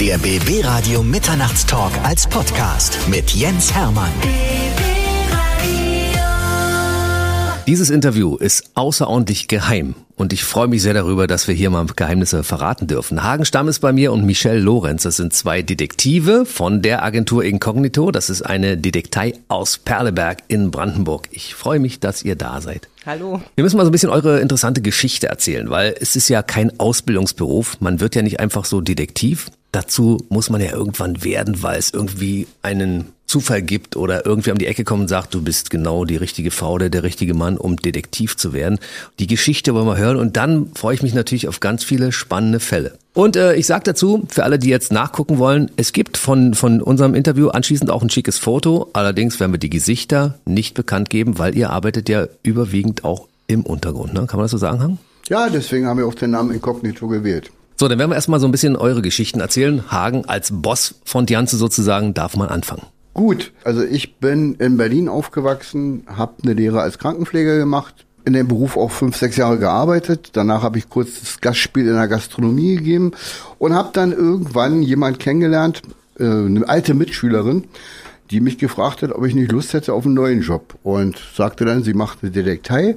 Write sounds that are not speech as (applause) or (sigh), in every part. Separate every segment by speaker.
Speaker 1: Der BB Radio Mitternachtstalk als Podcast mit Jens Hermann.
Speaker 2: Dieses Interview ist außerordentlich geheim und ich freue mich sehr darüber, dass wir hier mal Geheimnisse verraten dürfen. Hagen Stamm ist bei mir und Michelle Lorenz. Das sind zwei Detektive von der Agentur Incognito. Das ist eine Detektei aus Perleberg in Brandenburg. Ich freue mich, dass ihr da seid.
Speaker 3: Hallo.
Speaker 2: Wir müssen mal so ein bisschen eure interessante Geschichte erzählen, weil es ist ja kein Ausbildungsberuf. Man wird ja nicht einfach so Detektiv. Dazu muss man ja irgendwann werden, weil es irgendwie einen Zufall gibt oder irgendwie um die Ecke kommt und sagt, du bist genau die richtige Frau oder der richtige Mann, um Detektiv zu werden. Die Geschichte wollen wir hören und dann freue ich mich natürlich auf ganz viele spannende Fälle. Und äh, ich sage dazu, für alle, die jetzt nachgucken wollen, es gibt von, von unserem Interview anschließend auch ein schickes Foto. Allerdings werden wir die Gesichter nicht bekannt geben, weil ihr arbeitet ja überwiegend auch im Untergrund. Ne? Kann man das so sagen, Hang?
Speaker 4: Ja, deswegen haben wir auch den Namen Inkognito gewählt.
Speaker 2: So, dann werden wir erstmal so ein bisschen eure Geschichten erzählen. Hagen als Boss von Dianze sozusagen darf man anfangen.
Speaker 4: Gut, also ich bin in Berlin aufgewachsen, habe eine Lehre als Krankenpfleger gemacht, in dem Beruf auch fünf, sechs Jahre gearbeitet. Danach habe ich kurz das Gastspiel in der Gastronomie gegeben und habe dann irgendwann jemand kennengelernt, äh, eine alte Mitschülerin, die mich gefragt hat, ob ich nicht Lust hätte auf einen neuen Job und sagte dann, sie macht eine Detektei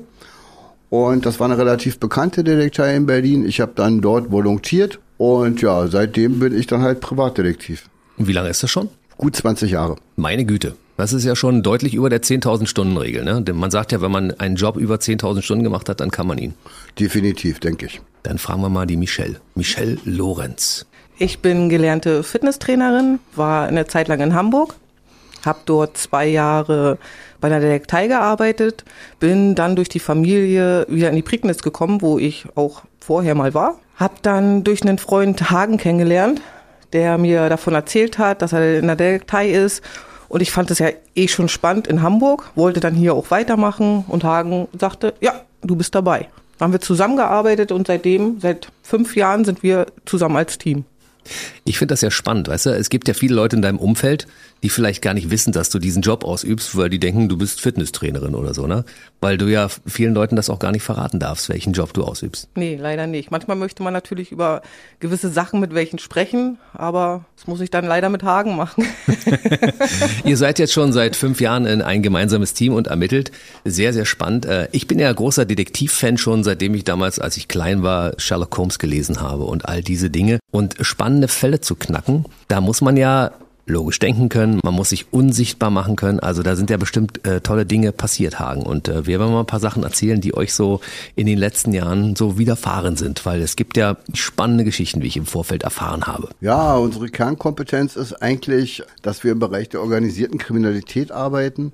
Speaker 4: und das war eine relativ bekannte Detektei in Berlin. Ich habe dann dort volontiert und ja, seitdem bin ich dann halt Privatdetektiv.
Speaker 2: Und wie lange ist das schon?
Speaker 4: Gut 20 Jahre.
Speaker 2: Meine Güte. Das ist ja schon deutlich über der 10.000 Stunden Regel. Ne? Denn man sagt ja, wenn man einen Job über 10.000 Stunden gemacht hat, dann kann man ihn.
Speaker 4: Definitiv, denke ich.
Speaker 2: Dann fragen wir mal die Michelle. Michelle Lorenz.
Speaker 3: Ich bin gelernte Fitnesstrainerin, war eine Zeit lang in Hamburg, habe dort zwei Jahre bei einer Detektei gearbeitet, bin dann durch die Familie wieder in die Prignitz gekommen, wo ich auch vorher mal war. Hab dann durch einen Freund Hagen kennengelernt, der mir davon erzählt hat, dass er in der Detektei ist. Und ich fand es ja eh schon spannend in Hamburg, wollte dann hier auch weitermachen und Hagen sagte, ja, du bist dabei. Da haben wir zusammengearbeitet und seitdem, seit fünf Jahren sind wir zusammen als Team.
Speaker 2: Ich finde das ja spannend, weißt du? Es gibt ja viele Leute in deinem Umfeld, die vielleicht gar nicht wissen, dass du diesen Job ausübst, weil die denken, du bist Fitnesstrainerin oder so, ne? Weil du ja vielen Leuten das auch gar nicht verraten darfst, welchen Job du ausübst.
Speaker 3: Nee, leider nicht. Manchmal möchte man natürlich über gewisse Sachen mit welchen sprechen, aber das muss ich dann leider mit Hagen machen. (laughs)
Speaker 2: Ihr seid jetzt schon seit fünf Jahren in ein gemeinsames Team und ermittelt. Sehr, sehr spannend. Äh, ich bin ja großer Detektivfan schon, seitdem ich damals, als ich klein war, Sherlock Holmes gelesen habe und all diese Dinge. Und spannende Fälle zu knacken, da muss man ja logisch denken können, man muss sich unsichtbar machen können. Also da sind ja bestimmt äh, tolle Dinge passiert, Hagen. Und äh, wir werden mal ein paar Sachen erzählen, die euch so in den letzten Jahren so widerfahren sind, weil es gibt ja spannende Geschichten, wie ich im Vorfeld erfahren habe.
Speaker 4: Ja, unsere Kernkompetenz ist eigentlich, dass wir im Bereich der organisierten Kriminalität arbeiten.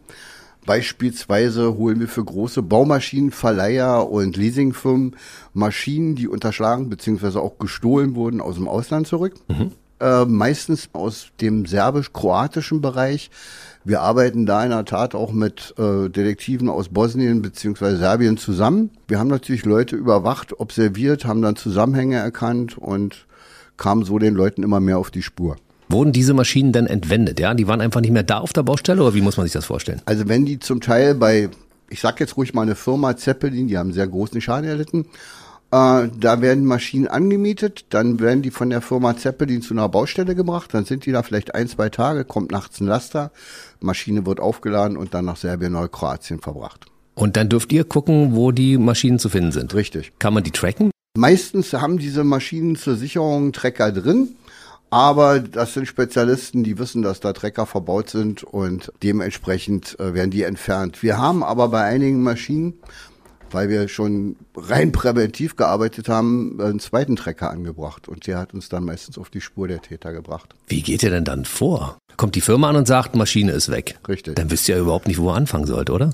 Speaker 4: Beispielsweise holen wir für große Baumaschinenverleiher und Leasingfirmen Maschinen, die unterschlagen bzw. auch gestohlen wurden, aus dem Ausland zurück. Mhm. Äh, meistens aus dem serbisch-kroatischen Bereich. Wir arbeiten da in der Tat auch mit äh, Detektiven aus Bosnien bzw. Serbien zusammen. Wir haben natürlich Leute überwacht, observiert, haben dann Zusammenhänge erkannt und kamen so den Leuten immer mehr auf die Spur.
Speaker 2: Wurden diese Maschinen dann entwendet? Ja, die waren einfach nicht mehr da auf der Baustelle oder wie muss man sich das vorstellen?
Speaker 4: Also wenn die zum Teil bei, ich sag jetzt ruhig mal eine Firma Zeppelin, die haben sehr großen Schaden erlitten, äh, da werden Maschinen angemietet, dann werden die von der Firma Zeppelin zu einer Baustelle gebracht, dann sind die da vielleicht ein, zwei Tage, kommt nachts ein Laster, Maschine wird aufgeladen und dann nach Serbien oder Kroatien verbracht.
Speaker 2: Und dann dürft ihr gucken, wo die Maschinen zu finden sind.
Speaker 4: Richtig.
Speaker 2: Kann man die tracken?
Speaker 4: Meistens haben diese Maschinen zur Sicherung Trecker drin. Aber das sind Spezialisten, die wissen, dass da Trecker verbaut sind und dementsprechend äh, werden die entfernt. Wir haben aber bei einigen Maschinen weil wir schon rein präventiv gearbeitet haben, einen zweiten Trecker angebracht. Und der hat uns dann meistens auf die Spur der Täter gebracht.
Speaker 2: Wie geht ihr denn dann vor? Kommt die Firma an und sagt, Maschine ist weg.
Speaker 4: Richtig.
Speaker 2: Dann wisst ihr ja überhaupt nicht, wo ihr anfangen sollt, oder?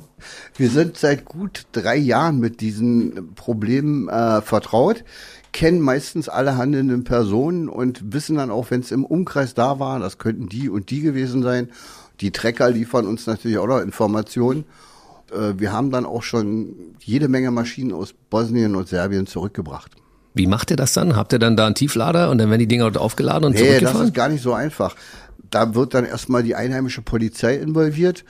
Speaker 4: Wir sind seit gut drei Jahren mit diesen Problemen äh, vertraut, kennen meistens alle handelnden Personen und wissen dann auch, wenn es im Umkreis da war, das könnten die und die gewesen sein. Die Trecker liefern uns natürlich auch noch Informationen. Äh, wir haben dann auch schon jede Menge Maschinen aus Bosnien und Serbien zurückgebracht.
Speaker 2: Wie macht ihr das dann? Habt ihr dann da einen Tieflader und dann werden die Dinger dort aufgeladen und nee, zurückgefahren?
Speaker 4: das ist gar nicht so einfach. Da wird dann erstmal die einheimische Polizei involviert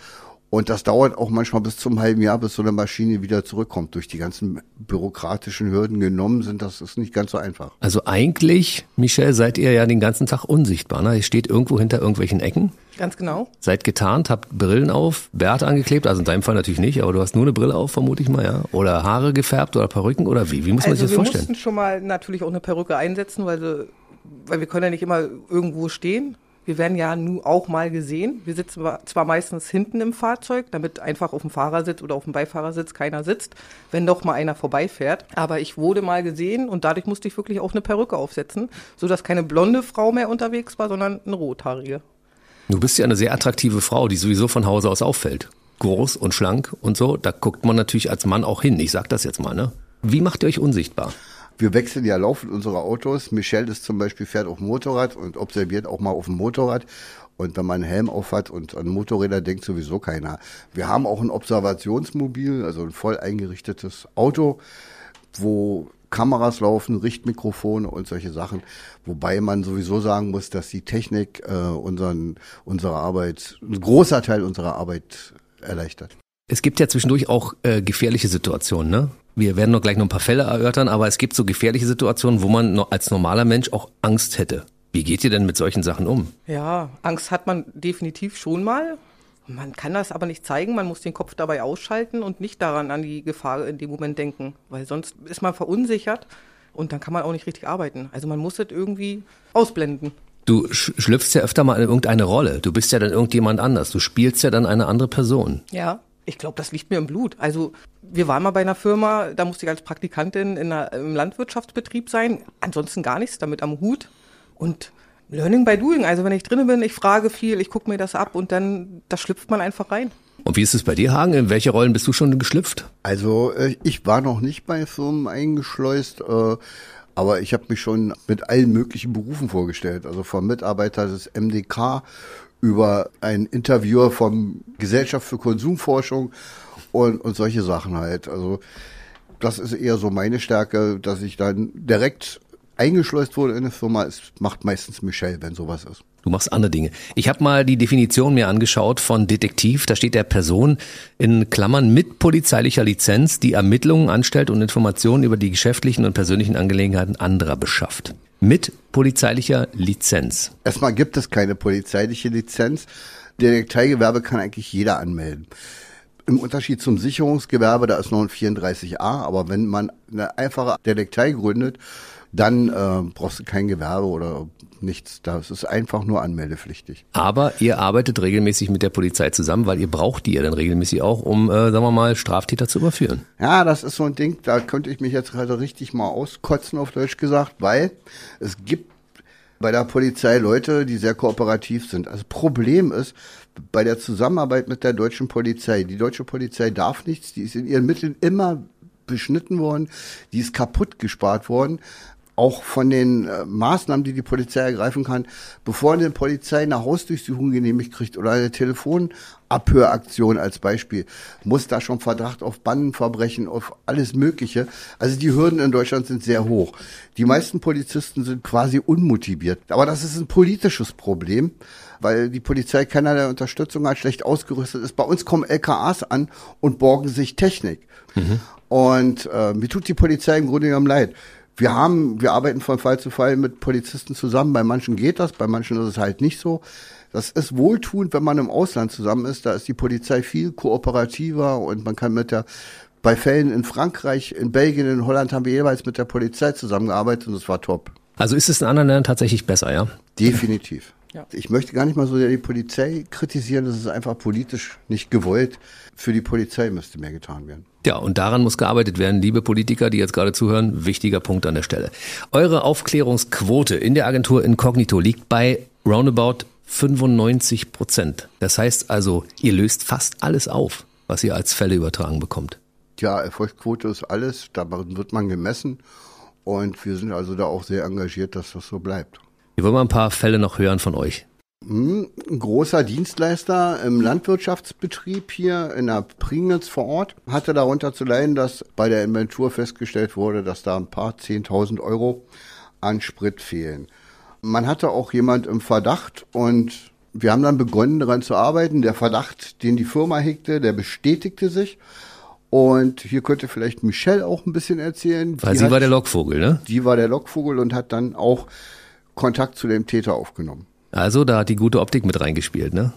Speaker 4: Und das dauert auch manchmal bis zum halben Jahr, bis so eine Maschine wieder zurückkommt. Durch die ganzen bürokratischen Hürden genommen sind, das ist nicht ganz so einfach.
Speaker 2: Also eigentlich, Michelle, seid ihr ja den ganzen Tag unsichtbar. Ne? Ihr steht irgendwo hinter irgendwelchen Ecken.
Speaker 3: Ganz genau.
Speaker 2: Seid getarnt, habt Brillen auf, Bärte angeklebt, also in deinem Fall natürlich nicht, aber du hast nur eine Brille auf, vermute ich mal, ja. Oder Haare gefärbt oder Perücken oder wie? Wie muss man
Speaker 3: also
Speaker 2: sich das
Speaker 3: wir
Speaker 2: vorstellen?
Speaker 3: mussten schon mal natürlich auch eine Perücke einsetzen, weil, sie, weil wir können ja nicht immer irgendwo stehen. Wir werden ja nun auch mal gesehen. Wir sitzen zwar meistens hinten im Fahrzeug, damit einfach auf dem Fahrersitz oder auf dem Beifahrersitz keiner sitzt, wenn doch mal einer vorbeifährt. Aber ich wurde mal gesehen und dadurch musste ich wirklich auch eine Perücke aufsetzen, sodass keine blonde Frau mehr unterwegs war, sondern eine rothaarige.
Speaker 2: Du bist ja eine sehr attraktive Frau, die sowieso von Hause aus auffällt. Groß und schlank und so, da guckt man natürlich als Mann auch hin. Ich sag das jetzt mal, ne? Wie macht ihr euch unsichtbar?
Speaker 4: Wir wechseln ja laufend unsere Autos. Michelle ist zum Beispiel fährt auf dem Motorrad und observiert auch mal auf dem Motorrad. Und wenn man einen Helm aufhat und an Motorräder denkt sowieso keiner. Wir haben auch ein Observationsmobil, also ein voll eingerichtetes Auto, wo Kameras laufen, Richtmikrofone und solche Sachen. Wobei man sowieso sagen muss, dass die Technik äh, unseren, unsere Arbeit, ein großer Teil unserer Arbeit erleichtert.
Speaker 2: Es gibt ja zwischendurch auch äh, gefährliche Situationen, ne? Wir werden noch gleich noch ein paar Fälle erörtern, aber es gibt so gefährliche Situationen, wo man als normaler Mensch auch Angst hätte. Wie geht ihr denn mit solchen Sachen um?
Speaker 3: Ja, Angst hat man definitiv schon mal. Man kann das aber nicht zeigen, man muss den Kopf dabei ausschalten und nicht daran an die Gefahr in dem Moment denken, weil sonst ist man verunsichert und dann kann man auch nicht richtig arbeiten. Also man muss das irgendwie ausblenden.
Speaker 2: Du sch schlüpfst ja öfter mal in irgendeine Rolle. Du bist ja dann irgendjemand anders. Du spielst ja dann eine andere Person.
Speaker 3: Ja, ich glaube, das liegt mir im Blut. Also wir waren mal bei einer Firma, da musste ich als Praktikantin in einer, im Landwirtschaftsbetrieb sein. Ansonsten gar nichts damit am Hut. Und Learning by doing. Also wenn ich drin bin, ich frage viel, ich gucke mir das ab und dann, da schlüpft man einfach rein.
Speaker 2: Und wie ist es bei dir, Hagen? In welche Rollen bist du schon geschlüpft?
Speaker 4: Also äh, ich war noch nicht bei Firmen eingeschleust, äh, aber ich habe mich schon mit allen möglichen Berufen vorgestellt. Also vom Mitarbeiter des MDK über einen Interviewer vom Gesellschaft für Konsumforschung und, und solche Sachen halt. Also das ist eher so meine Stärke, dass ich dann direkt eingeschleust wurde in eine Firma. Es macht meistens Michelle, wenn sowas ist.
Speaker 2: Du machst andere Dinge. Ich habe mal die Definition mir angeschaut von Detektiv. Da steht der Person in Klammern mit polizeilicher Lizenz, die Ermittlungen anstellt und Informationen über die geschäftlichen und persönlichen Angelegenheiten anderer beschafft. Mit polizeilicher Lizenz.
Speaker 4: Erstmal gibt es keine polizeiliche Lizenz. Detekteigewerbe kann eigentlich jeder anmelden. Im Unterschied zum Sicherungsgewerbe, da ist noch ein 34a, aber wenn man eine einfache Detektei gründet, dann äh, brauchst du kein Gewerbe oder nichts. Das ist einfach nur anmeldepflichtig.
Speaker 2: Aber ihr arbeitet regelmäßig mit der Polizei zusammen, weil ihr braucht die ja dann regelmäßig auch, um, äh, sagen wir mal, Straftäter zu überführen.
Speaker 4: Ja, das ist so ein Ding, da könnte ich mich jetzt gerade richtig mal auskotzen, auf Deutsch gesagt, weil es gibt bei der Polizei Leute, die sehr kooperativ sind. Also Problem ist, bei der Zusammenarbeit mit der deutschen Polizei, die deutsche Polizei darf nichts, die ist in ihren Mitteln immer beschnitten worden, die ist kaputt gespart worden auch von den äh, Maßnahmen, die die Polizei ergreifen kann, bevor eine Polizei eine Hausdurchsuchung genehmigt kriegt oder eine Telefonabhöraktion als Beispiel, muss da schon Verdacht auf Bandenverbrechen, auf alles Mögliche. Also die Hürden in Deutschland sind sehr hoch. Die meisten Polizisten sind quasi unmotiviert. Aber das ist ein politisches Problem, weil die Polizei keinerlei Unterstützung hat, schlecht ausgerüstet ist. Bei uns kommen LKAs an und borgen sich Technik. Mhm. Und äh, mir tut die Polizei im Grunde genommen leid. Wir haben, wir arbeiten von Fall zu Fall mit Polizisten zusammen. Bei manchen geht das, bei manchen ist es halt nicht so. Das ist wohltuend, wenn man im Ausland zusammen ist. Da ist die Polizei viel kooperativer und man kann mit der, bei Fällen in Frankreich, in Belgien, in Holland haben wir jeweils mit der Polizei zusammengearbeitet und es war top.
Speaker 2: Also ist es in anderen Ländern tatsächlich besser, ja?
Speaker 4: Definitiv. Ja. Ich möchte gar nicht mal so die Polizei kritisieren, das ist einfach politisch nicht gewollt. Für die Polizei müsste mehr getan werden.
Speaker 2: Ja, und daran muss gearbeitet werden, liebe Politiker, die jetzt gerade zuhören. Wichtiger Punkt an der Stelle. Eure Aufklärungsquote in der Agentur Incognito liegt bei roundabout 95 Prozent. Das heißt also, ihr löst fast alles auf, was ihr als Fälle übertragen bekommt.
Speaker 4: Ja, Erfolgsquote ist alles, da wird man gemessen und wir sind also da auch sehr engagiert, dass das so bleibt.
Speaker 2: Wir wollen mal ein paar Fälle noch hören von euch.
Speaker 4: Hm, ein großer Dienstleister im Landwirtschaftsbetrieb hier in der Prignitz vor Ort hatte darunter zu leiden, dass bei der Inventur festgestellt wurde, dass da ein paar 10.000 Euro an Sprit fehlen. Man hatte auch jemand im Verdacht und wir haben dann begonnen daran zu arbeiten. Der Verdacht, den die Firma hegte, der bestätigte sich. Und hier könnte vielleicht Michelle auch ein bisschen erzählen.
Speaker 2: Weil
Speaker 4: die
Speaker 2: sie
Speaker 4: hat,
Speaker 2: war der Lockvogel, ne?
Speaker 4: Die war der Lockvogel und hat dann auch Kontakt zu dem Täter aufgenommen.
Speaker 2: Also da hat die gute Optik mit reingespielt, ne?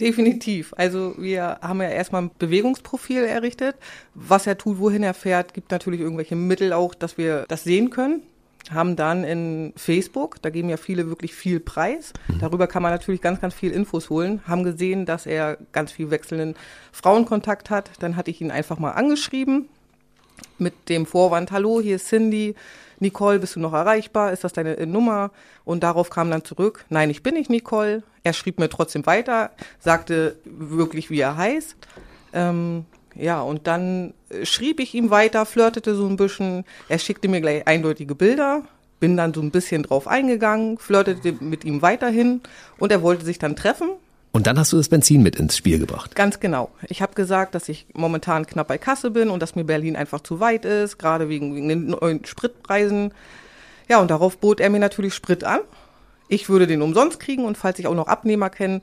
Speaker 3: Definitiv. Also wir haben ja erstmal ein Bewegungsprofil errichtet. Was er tut, wohin er fährt, gibt natürlich irgendwelche Mittel auch, dass wir das sehen können. Haben dann in Facebook, da geben ja viele wirklich viel Preis. Darüber kann man natürlich ganz, ganz viel Infos holen. Haben gesehen, dass er ganz viel wechselnden Frauenkontakt hat. Dann hatte ich ihn einfach mal angeschrieben mit dem Vorwand, hallo, hier ist Cindy. Nicole, bist du noch erreichbar? Ist das deine äh, Nummer? Und darauf kam dann zurück, nein, ich bin nicht Nicole. Er schrieb mir trotzdem weiter, sagte wirklich, wie er heißt. Ähm, ja, und dann äh, schrieb ich ihm weiter, flirtete so ein bisschen. Er schickte mir gleich eindeutige Bilder, bin dann so ein bisschen drauf eingegangen, flirtete mit ihm weiterhin und er wollte sich dann treffen.
Speaker 2: Und dann hast du das Benzin mit ins Spiel gebracht.
Speaker 3: Ganz genau. Ich habe gesagt, dass ich momentan knapp bei Kasse bin und dass mir Berlin einfach zu weit ist, gerade wegen, wegen den neuen Spritpreisen. Ja, und darauf bot er mir natürlich Sprit an. Ich würde den umsonst kriegen und falls ich auch noch Abnehmer kenne,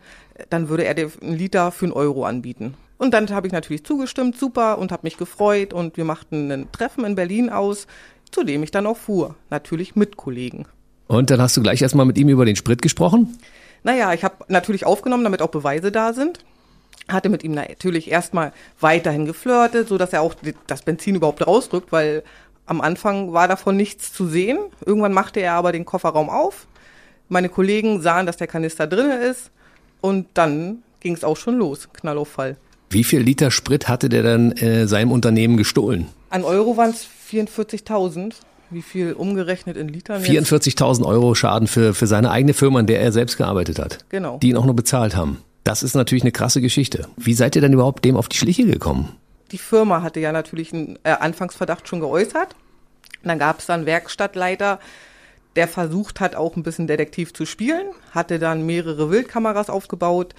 Speaker 3: dann würde er dir einen Liter für einen Euro anbieten. Und dann habe ich natürlich zugestimmt, super, und habe mich gefreut und wir machten ein Treffen in Berlin aus, zu dem ich dann auch fuhr. Natürlich mit Kollegen.
Speaker 2: Und dann hast du gleich erstmal mit ihm über den Sprit gesprochen?
Speaker 3: Naja, ich habe natürlich aufgenommen, damit auch Beweise da sind. Hatte mit ihm natürlich erstmal weiterhin geflirtet, so dass er auch das Benzin überhaupt rausdrückt, weil am Anfang war davon nichts zu sehen. Irgendwann machte er aber den Kofferraum auf. Meine Kollegen sahen, dass der Kanister drinne ist und dann ging es auch schon los, Knallauffall.
Speaker 2: Wie viel Liter Sprit hatte der dann äh, seinem Unternehmen gestohlen?
Speaker 3: An Euro waren es 44.000. Wie viel umgerechnet in Litern?
Speaker 2: 44.000 Euro Schaden für, für seine eigene Firma, in der er selbst gearbeitet hat.
Speaker 3: Genau.
Speaker 2: Die ihn auch nur bezahlt haben. Das ist natürlich eine krasse Geschichte. Wie seid ihr denn überhaupt dem auf die Schliche gekommen?
Speaker 3: Die Firma hatte ja natürlich einen äh, Anfangsverdacht schon geäußert. Dann gab es dann Werkstattleiter, der versucht hat, auch ein bisschen Detektiv zu spielen, hatte dann mehrere Wildkameras aufgebaut,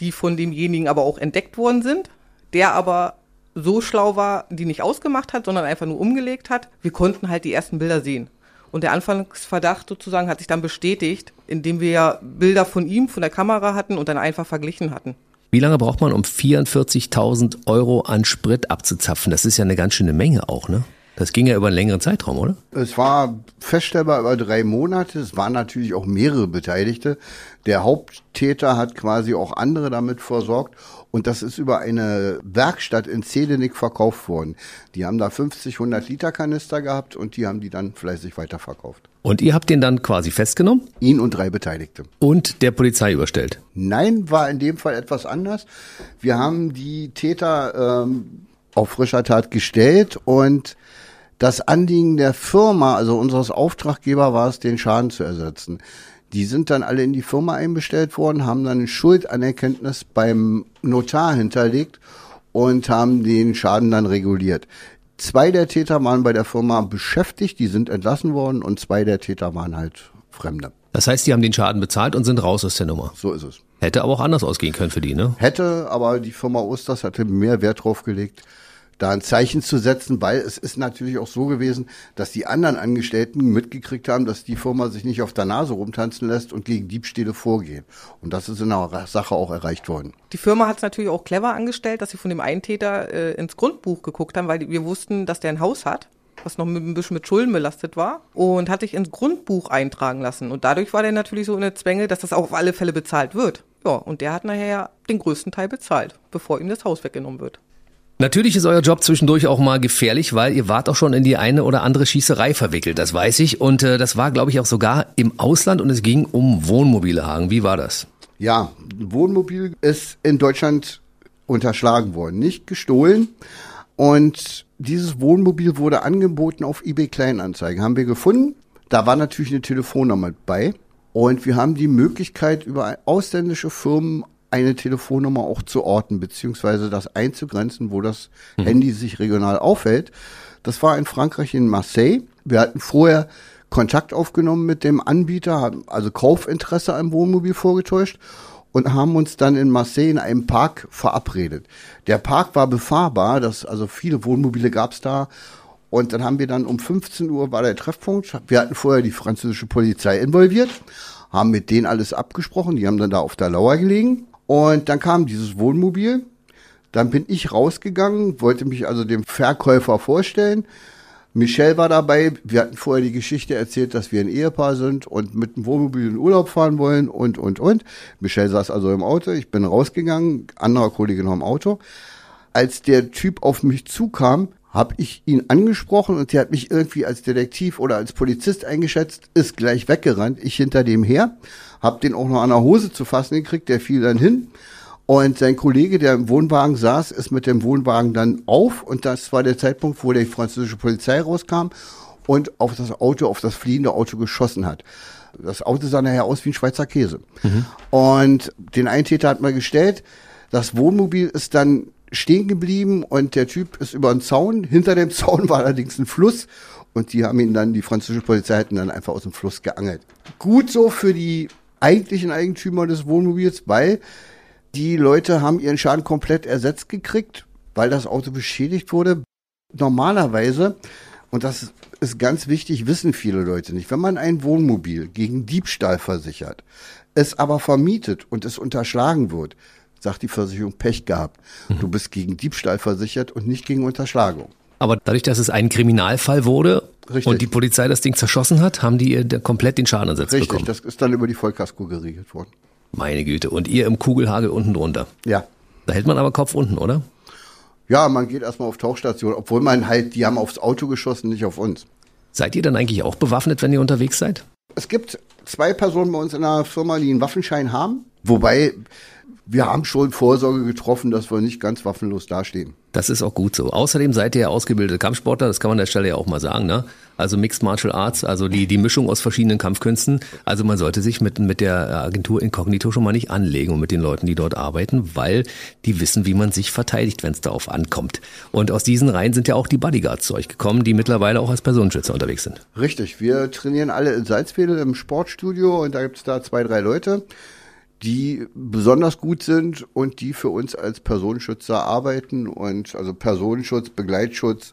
Speaker 3: die von demjenigen aber auch entdeckt worden sind, der aber so schlau war, die nicht ausgemacht hat, sondern einfach nur umgelegt hat. Wir konnten halt die ersten Bilder sehen. Und der Anfangsverdacht sozusagen hat sich dann bestätigt, indem wir ja Bilder von ihm, von der Kamera hatten und dann einfach verglichen hatten.
Speaker 2: Wie lange braucht man, um 44.000 Euro an Sprit abzuzapfen? Das ist ja eine ganz schöne Menge auch, ne? Das ging ja über einen längeren Zeitraum, oder?
Speaker 4: Es war feststellbar über drei Monate. Es waren natürlich auch mehrere Beteiligte. Der Haupttäter hat quasi auch andere damit versorgt. Und das ist über eine Werkstatt in Zelenik verkauft worden. Die haben da 50, 100 Liter Kanister gehabt und die haben die dann fleißig weiterverkauft.
Speaker 2: Und ihr habt den dann quasi festgenommen?
Speaker 4: Ihn und drei Beteiligte.
Speaker 2: Und der Polizei überstellt?
Speaker 4: Nein, war in dem Fall etwas anders. Wir haben die Täter ähm, auf frischer Tat gestellt und das Anliegen der Firma, also unseres Auftraggeber, war es, den Schaden zu ersetzen. Die sind dann alle in die Firma einbestellt worden, haben dann ein Schuldanerkenntnis beim Notar hinterlegt und haben den Schaden dann reguliert. Zwei der Täter waren bei der Firma beschäftigt, die sind entlassen worden und zwei der Täter waren halt Fremde.
Speaker 2: Das heißt, die haben den Schaden bezahlt und sind raus aus der Nummer.
Speaker 4: So ist es.
Speaker 2: Hätte aber auch anders ausgehen können für die, ne?
Speaker 4: Hätte, aber die Firma Osters hatte mehr Wert drauf gelegt, da ein Zeichen zu setzen, weil es ist natürlich auch so gewesen, dass die anderen Angestellten mitgekriegt haben, dass die Firma sich nicht auf der Nase rumtanzen lässt und gegen Diebstähle vorgehen. Und das ist in der Sache auch erreicht worden.
Speaker 3: Die Firma hat es natürlich auch clever angestellt, dass sie von dem einen Täter äh, ins Grundbuch geguckt haben, weil wir wussten, dass der ein Haus hat was noch ein bisschen mit Schulden belastet war und hat sich ins Grundbuch eintragen lassen. Und dadurch war der natürlich so in der Zwänge, dass das auch auf alle Fälle bezahlt wird. Ja, und der hat nachher den größten Teil bezahlt, bevor ihm das Haus weggenommen wird.
Speaker 2: Natürlich ist euer Job zwischendurch auch mal gefährlich, weil ihr wart auch schon in die eine oder andere Schießerei verwickelt, das weiß ich. Und äh, das war, glaube ich, auch sogar im Ausland und es ging um Wohnmobile, Hagen. Wie war das?
Speaker 4: Ja, Wohnmobil ist in Deutschland unterschlagen worden, nicht gestohlen. Und dieses Wohnmobil wurde angeboten auf eBay Kleinanzeigen. Haben wir gefunden. Da war natürlich eine Telefonnummer bei. Und wir haben die Möglichkeit, über ausländische Firmen eine Telefonnummer auch zu orten, beziehungsweise das einzugrenzen, wo das mhm. Handy sich regional aufhält. Das war in Frankreich in Marseille. Wir hatten vorher Kontakt aufgenommen mit dem Anbieter, haben also Kaufinteresse am Wohnmobil vorgetäuscht und haben uns dann in Marseille in einem Park verabredet. Der Park war befahrbar, das, also viele Wohnmobile gab's da. Und dann haben wir dann um 15 Uhr war der Treffpunkt. Wir hatten vorher die französische Polizei involviert, haben mit denen alles abgesprochen, die haben dann da auf der Lauer gelegen und dann kam dieses Wohnmobil, dann bin ich rausgegangen, wollte mich also dem Verkäufer vorstellen. Michelle war dabei. Wir hatten vorher die Geschichte erzählt, dass wir ein Ehepaar sind und mit dem Wohnmobil in Urlaub fahren wollen und, und, und. Michelle saß also im Auto. Ich bin rausgegangen, anderer Kollege noch im Auto. Als der Typ auf mich zukam, habe ich ihn angesprochen und der hat mich irgendwie als Detektiv oder als Polizist eingeschätzt, ist gleich weggerannt. Ich hinter dem her, habe den auch noch an der Hose zu fassen gekriegt, der fiel dann hin. Und sein Kollege, der im Wohnwagen saß, ist mit dem Wohnwagen dann auf und das war der Zeitpunkt, wo die französische Polizei rauskam und auf das Auto, auf das fliehende Auto geschossen hat. Das Auto sah nachher aus wie ein Schweizer Käse. Mhm. Und den Eintäter hat man gestellt. Das Wohnmobil ist dann stehen geblieben und der Typ ist über den Zaun. Hinter dem Zaun war allerdings ein Fluss und die haben ihn dann, die französische Polizei hat ihn dann einfach aus dem Fluss geangelt. Gut so für die eigentlichen Eigentümer des Wohnmobils, weil die Leute haben ihren Schaden komplett ersetzt gekriegt, weil das Auto beschädigt wurde. Normalerweise, und das ist ganz wichtig, wissen viele Leute nicht, wenn man ein Wohnmobil gegen Diebstahl versichert, es aber vermietet und es unterschlagen wird, sagt die Versicherung Pech gehabt. Du bist gegen Diebstahl versichert und nicht gegen Unterschlagung.
Speaker 2: Aber dadurch, dass es ein Kriminalfall wurde Richtig. und die Polizei das Ding zerschossen hat, haben die ihr komplett den Schaden ersetzt
Speaker 4: Richtig,
Speaker 2: bekommen.
Speaker 4: das ist dann über die Vollkasko geregelt worden.
Speaker 2: Meine Güte. Und ihr im Kugelhagel unten drunter.
Speaker 4: Ja.
Speaker 2: Da hält man aber Kopf unten, oder?
Speaker 4: Ja, man geht erstmal auf Tauchstation, obwohl man halt, die haben aufs Auto geschossen, nicht auf uns.
Speaker 2: Seid ihr dann eigentlich auch bewaffnet, wenn ihr unterwegs seid?
Speaker 4: Es gibt zwei Personen bei uns in der Firma, die einen Waffenschein haben. Wobei wir haben schon Vorsorge getroffen, dass wir nicht ganz waffenlos dastehen.
Speaker 2: Das ist auch gut so. Außerdem seid ihr ja ausgebildete Kampfsportler, das kann man an der Stelle ja auch mal sagen, ne? Also Mixed Martial Arts, also die, die Mischung aus verschiedenen Kampfkünsten. Also man sollte sich mit, mit der Agentur Incognito schon mal nicht anlegen und mit den Leuten, die dort arbeiten, weil die wissen, wie man sich verteidigt, wenn es darauf ankommt. Und aus diesen Reihen sind ja auch die Bodyguards zu euch gekommen, die mittlerweile auch als Personenschützer unterwegs sind.
Speaker 4: Richtig, wir trainieren alle in Salzwedel im Sportstudio und da gibt's da zwei, drei Leute die besonders gut sind und die für uns als Personenschützer arbeiten und also Personenschutz, Begleitschutz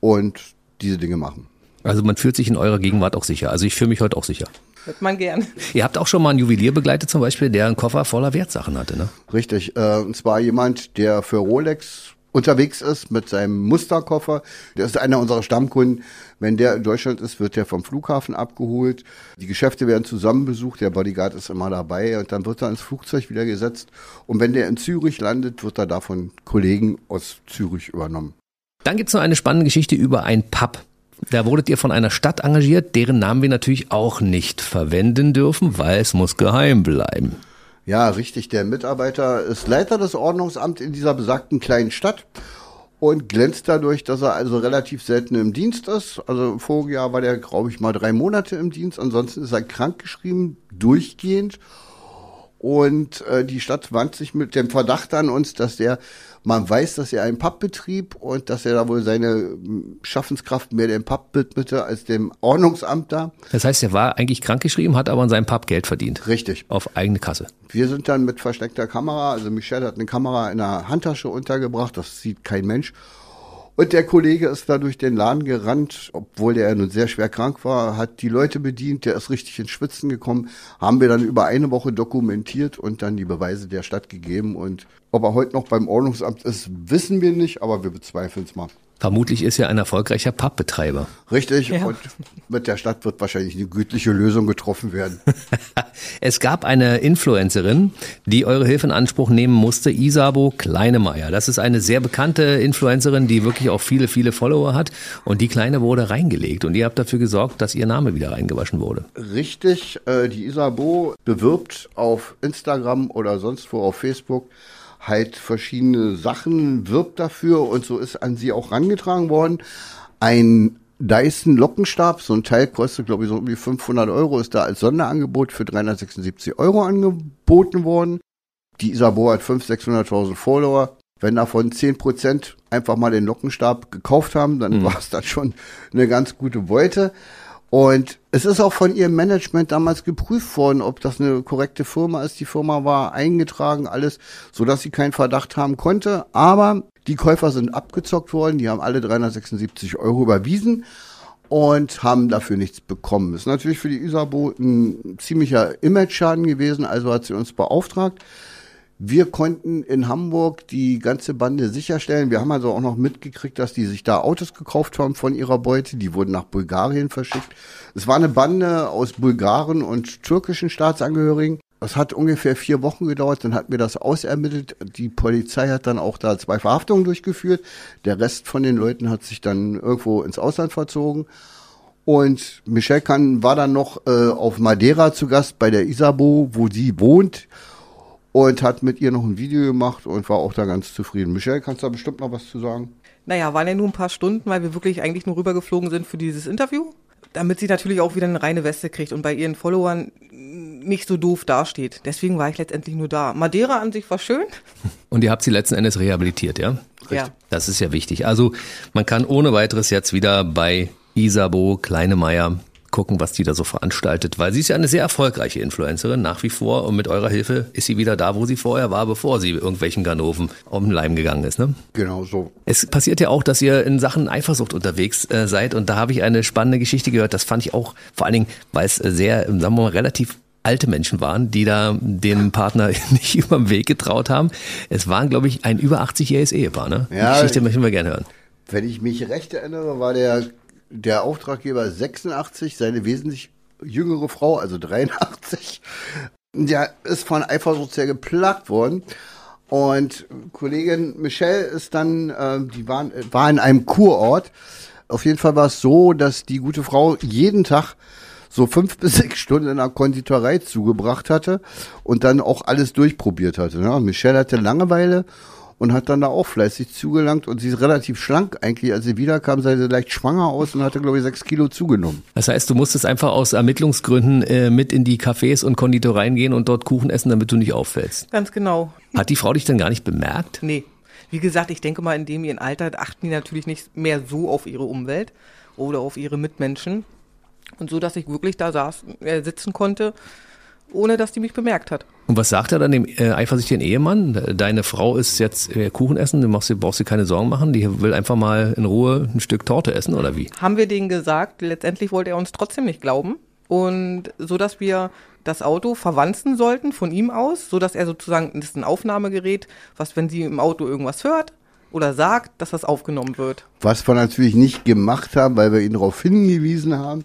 Speaker 4: und diese Dinge machen.
Speaker 2: Also man fühlt sich in eurer Gegenwart auch sicher. Also ich fühle mich heute auch sicher.
Speaker 3: Hört man gern.
Speaker 2: Ihr habt auch schon mal einen Juwelier begleitet zum Beispiel, der einen Koffer voller Wertsachen hatte, ne?
Speaker 4: Richtig. Äh, und zwar jemand, der für Rolex unterwegs ist mit seinem Musterkoffer. Der ist einer unserer Stammkunden. Wenn der in Deutschland ist, wird der vom Flughafen abgeholt. Die Geschäfte werden zusammen besucht. Der Bodyguard ist immer dabei und dann wird er ins Flugzeug wieder gesetzt. Und wenn der in Zürich landet, wird er da von Kollegen aus Zürich übernommen.
Speaker 2: Dann gibt's noch eine spannende Geschichte über ein Pub. Da wurdet ihr von einer Stadt engagiert, deren Namen wir natürlich auch nicht verwenden dürfen, weil es muss geheim bleiben.
Speaker 4: Ja, richtig. Der Mitarbeiter ist Leiter des Ordnungsamts in dieser besagten kleinen Stadt und glänzt dadurch, dass er also relativ selten im Dienst ist. Also im vorigen Jahr war der, glaube ich, mal drei Monate im Dienst. Ansonsten ist er krankgeschrieben, durchgehend. Und äh, die Stadt wand sich mit dem Verdacht an uns, dass der, man weiß, dass er einen Pub betrieb und dass er da wohl seine hm, Schaffenskraft mehr dem Pub widmete als dem Ordnungsamt da.
Speaker 2: Das heißt, er war eigentlich krankgeschrieben, hat aber an seinem Pub Geld verdient.
Speaker 4: Richtig.
Speaker 2: Auf eigene Kasse.
Speaker 4: Wir sind dann mit versteckter Kamera, also Michelle hat eine Kamera in der Handtasche untergebracht, das sieht kein Mensch. Und der Kollege ist da durch den Laden gerannt, obwohl der nun sehr schwer krank war, hat die Leute bedient, der ist richtig ins Schwitzen gekommen, haben wir dann über eine Woche dokumentiert und dann die Beweise der Stadt gegeben. Und ob er heute noch beim Ordnungsamt ist, wissen wir nicht, aber wir bezweifeln es mal.
Speaker 2: Vermutlich ist er ein erfolgreicher Pubbetreiber.
Speaker 4: Richtig, ja. und mit der Stadt wird wahrscheinlich eine gütliche Lösung getroffen werden. (laughs)
Speaker 2: es gab eine Influencerin, die eure Hilfe in Anspruch nehmen musste, Isabo Kleinemeier. Das ist eine sehr bekannte Influencerin, die wirklich auch viele, viele Follower hat. Und die Kleine wurde reingelegt und ihr habt dafür gesorgt, dass ihr Name wieder reingewaschen wurde.
Speaker 4: Richtig, äh, die Isabo bewirbt auf Instagram oder sonst wo auf Facebook halt verschiedene Sachen, wirbt dafür und so ist an sie auch rangetragen worden. Ein Dyson Lockenstab, so ein Teil kostet, glaube ich, so um die 500 Euro, ist da als Sonderangebot für 376 Euro angeboten worden. Die Isabo hat 500.000, 600.000 Follower. Wenn davon 10% einfach mal den Lockenstab gekauft haben, dann mhm. war es dann schon eine ganz gute Beute. Und es ist auch von ihrem Management damals geprüft worden, ob das eine korrekte Firma ist. Die Firma war eingetragen, alles, so dass sie keinen Verdacht haben konnte. Aber die Käufer sind abgezockt worden. Die haben alle 376 Euro überwiesen. und haben dafür nichts bekommen. Ist natürlich für die Isabo ein ziemlicher Image-Schaden gewesen, also hat sie uns beauftragt. Wir konnten in Hamburg die ganze Bande sicherstellen. Wir haben also auch noch mitgekriegt, dass die sich da Autos gekauft haben von ihrer Beute. Die wurden nach Bulgarien verschickt. Es war eine Bande aus Bulgaren und türkischen Staatsangehörigen. Es hat ungefähr vier Wochen gedauert, dann hat mir das ausermittelt. Die Polizei hat dann auch da zwei Verhaftungen durchgeführt. Der Rest von den Leuten hat sich dann irgendwo ins Ausland verzogen. Und Michelle Kahn war dann noch äh, auf Madeira zu Gast bei der Isabo, wo sie wohnt und hat mit ihr noch ein Video gemacht und war auch da ganz zufrieden. Michelle, kannst du da bestimmt noch was zu sagen?
Speaker 3: Naja, waren ja nur ein paar Stunden, weil wir wirklich eigentlich nur rübergeflogen sind für dieses Interview, damit sie natürlich auch wieder eine reine Weste kriegt und bei ihren Followern nicht so doof dasteht. Deswegen war ich letztendlich nur da. Madeira an sich war schön. (laughs)
Speaker 2: Und ihr habt sie letzten Endes rehabilitiert, ja?
Speaker 3: Ja.
Speaker 2: Das ist ja wichtig. Also man kann ohne weiteres jetzt wieder bei Isabo Kleinemeier gucken, was die da so veranstaltet, weil sie ist ja eine sehr erfolgreiche Influencerin nach wie vor und mit eurer Hilfe ist sie wieder da, wo sie vorher war, bevor sie irgendwelchen Ganoven um den Leim gegangen ist. Ne?
Speaker 4: Genau so.
Speaker 2: Es passiert ja auch, dass ihr in Sachen Eifersucht unterwegs äh, seid und da habe ich eine spannende Geschichte gehört. Das fand ich auch vor allen Dingen, weil es äh, sehr, sagen wir mal, relativ alte Menschen waren, die da dem Partner (laughs) nicht über den Weg getraut haben. Es waren, glaube ich, ein über 80-jähriges Ehepaar. Ne?
Speaker 4: Ja,
Speaker 2: Die Geschichte möchten wir gerne hören.
Speaker 4: Wenn ich mich recht erinnere, war der, der Auftraggeber 86, seine wesentlich jüngere Frau, also 83. Der ist von Eifersucht sehr geplagt worden. Und Kollegin Michelle ist dann, äh, die waren, war in einem Kurort. Auf jeden Fall war es so, dass die gute Frau jeden Tag so fünf (laughs) bis sechs Stunden in der Konditorei zugebracht hatte und dann auch alles durchprobiert hatte. Ne? Michelle hatte Langeweile und hat dann da auch fleißig zugelangt und sie ist relativ schlank eigentlich. Als sie wiederkam, sah sie leicht schwanger aus und hatte, glaube ich, sechs Kilo zugenommen.
Speaker 2: Das heißt, du musstest einfach aus Ermittlungsgründen äh, mit in die Cafés und Konditoreien gehen und dort Kuchen essen, damit du nicht auffällst.
Speaker 3: Ganz genau.
Speaker 2: Hat die Frau dich denn gar nicht bemerkt?
Speaker 3: Nee. Wie gesagt, ich denke mal, in dem ihren Alter achten die natürlich nicht mehr so auf ihre Umwelt oder auf ihre Mitmenschen. Und so, dass ich wirklich da saß, äh, sitzen konnte, ohne dass die mich bemerkt hat.
Speaker 2: Und was sagt er dann dem äh, eifersüchtigen Ehemann? Deine Frau ist jetzt äh, Kuchen essen, du machst, brauchst dir keine Sorgen machen, die will einfach mal in Ruhe ein Stück Torte essen oder wie?
Speaker 3: Haben wir denen gesagt, letztendlich wollte er uns trotzdem nicht glauben. Und so, dass wir das Auto verwanzen sollten von ihm aus, so dass er sozusagen, das ist ein Aufnahmegerät, was, wenn sie im Auto irgendwas hört oder sagt, dass das aufgenommen wird.
Speaker 4: Was wir natürlich nicht gemacht haben, weil wir ihn darauf hingewiesen haben,